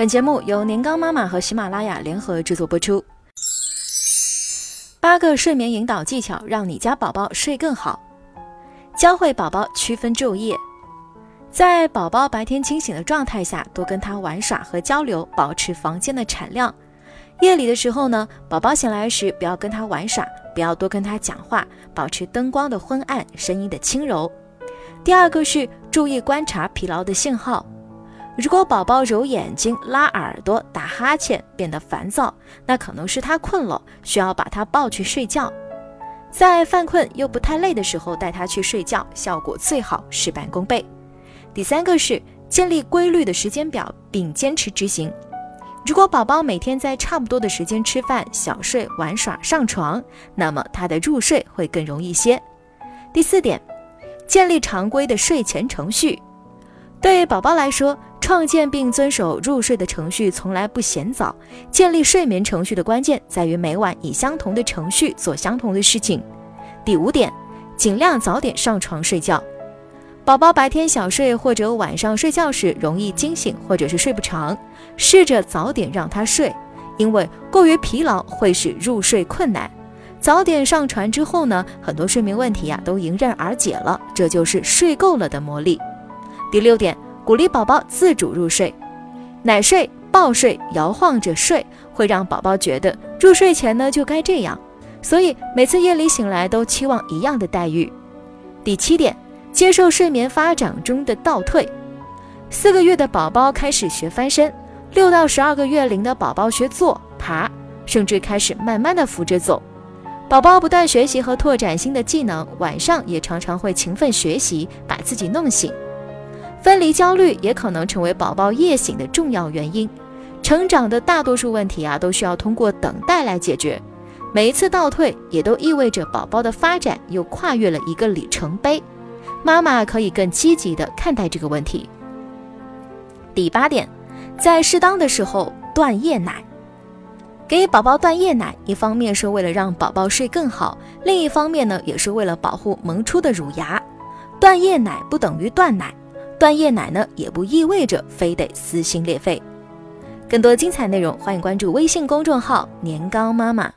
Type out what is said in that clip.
本节目由年糕妈妈和喜马拉雅联合制作播出。八个睡眠引导技巧，让你家宝宝睡更好。教会宝宝区分昼夜，在宝宝白天清醒的状态下，多跟他玩耍和交流，保持房间的产量。夜里的时候呢，宝宝醒来时不要跟他玩耍，不要多跟他讲话，保持灯光的昏暗，声音的轻柔。第二个是注意观察疲劳的信号。如果宝宝揉眼睛、拉耳朵、打哈欠，变得烦躁，那可能是他困了，需要把他抱去睡觉。在犯困又不太累的时候带他去睡觉，效果最好，事半功倍。第三个是建立规律的时间表，并坚持执行。如果宝宝每天在差不多的时间吃饭、小睡、玩耍、上床，那么他的入睡会更容易些。第四点，建立常规的睡前程序。对宝宝来说，创建并遵守入睡的程序从来不嫌早。建立睡眠程序的关键在于每晚以相同的程序做相同的事情。第五点，尽量早点上床睡觉。宝宝白天小睡或者晚上睡觉时容易惊醒或者是睡不长，试着早点让他睡，因为过于疲劳会使入睡困难。早点上床之后呢，很多睡眠问题呀都迎刃而解了。这就是睡够了的魔力。第六点，鼓励宝宝自主入睡，奶睡、抱睡、摇晃着睡，会让宝宝觉得入睡前呢就该这样，所以每次夜里醒来都期望一样的待遇。第七点，接受睡眠发展中的倒退，四个月的宝宝开始学翻身，六到十二个月龄的宝宝学坐、爬，甚至开始慢慢的扶着走。宝宝不断学习和拓展新的技能，晚上也常常会勤奋学习，把自己弄醒。分离焦虑也可能成为宝宝夜醒的重要原因。成长的大多数问题啊，都需要通过等待来解决。每一次倒退，也都意味着宝宝的发展又跨越了一个里程碑。妈妈可以更积极地看待这个问题。第八点，在适当的时候断夜奶。给宝宝断夜奶，一方面是为了让宝宝睡更好，另一方面呢，也是为了保护萌出的乳牙。断夜奶不等于断奶。断夜奶呢，也不意味着非得撕心裂肺。更多精彩内容，欢迎关注微信公众号“年糕妈妈”。